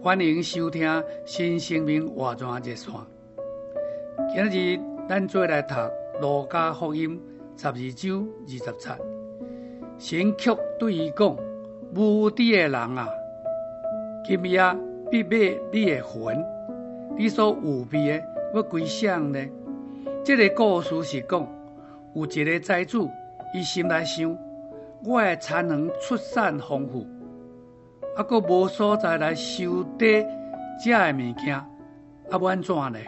欢迎收听新生命活泉热线。今日咱做来读《路加福音》十二章二十节。神却对伊讲：无知的人啊，今夜必买你的魂，你所有备的要归谁呢？这个故事是讲，有一个财主，伊心内想，我的产能出产丰富。啊，阁无所在来收底这的物件，啊，要安怎呢？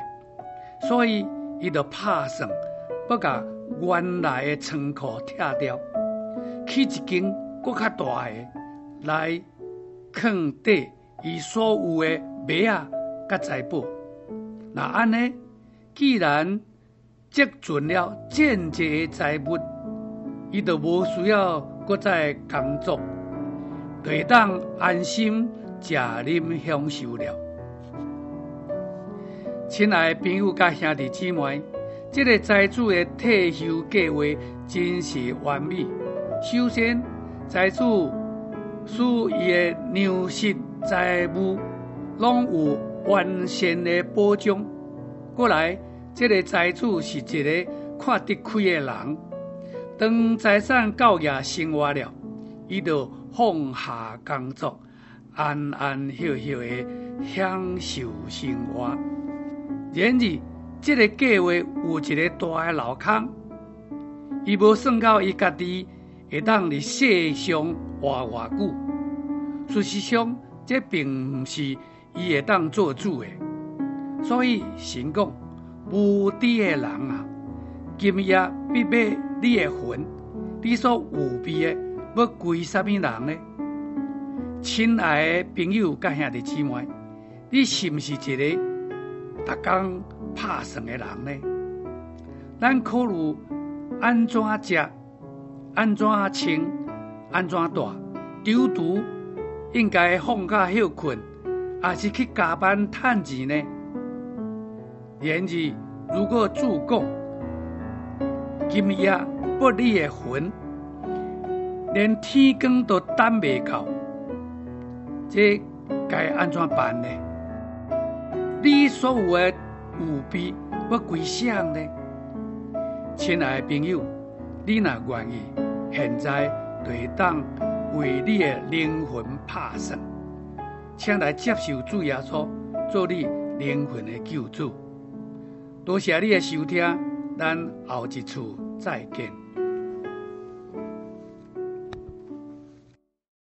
所以伊就拍算要甲原来的仓库拆掉，起一间阁较大的来藏底伊所有的马啊，甲财宝。那安尼，既然积存了间接的财物，伊就无需要阁再工作。可以当安心食啉享受了。亲爱的朋友甲兄弟姊妹，这个财主的退休计划真是完美。首先，财主使伊的粮食财务拢有完善的保障。过来，这个财主是一个看得开的人，当财产够额生活了，伊就。放下工作，安安歇歇的享受生活。然而，这个计划有一个大的漏洞，伊无算到伊家己会当伫世上活偌久。事实上，这并毋是伊会当做主的。所以神讲，无知的人啊，今夜必买你的魂，你所有备的。要归什么人呢？亲爱的朋友、甲兄弟姊妹，你是毋是一个逐工拍算的人呢？咱考虑安怎食、安怎穿、安怎住，中途应该放假休困，还是去加班赚钱呢？然而，如果主讲今夜不你的魂。连天光都等未到，这该安怎办呢？你所有的有备要归谁呢？亲爱的朋友，你若愿意，现在就当为你的灵魂拍算，请来接受主耶稣做你灵魂的救主。多谢你的收听，咱后一次再见。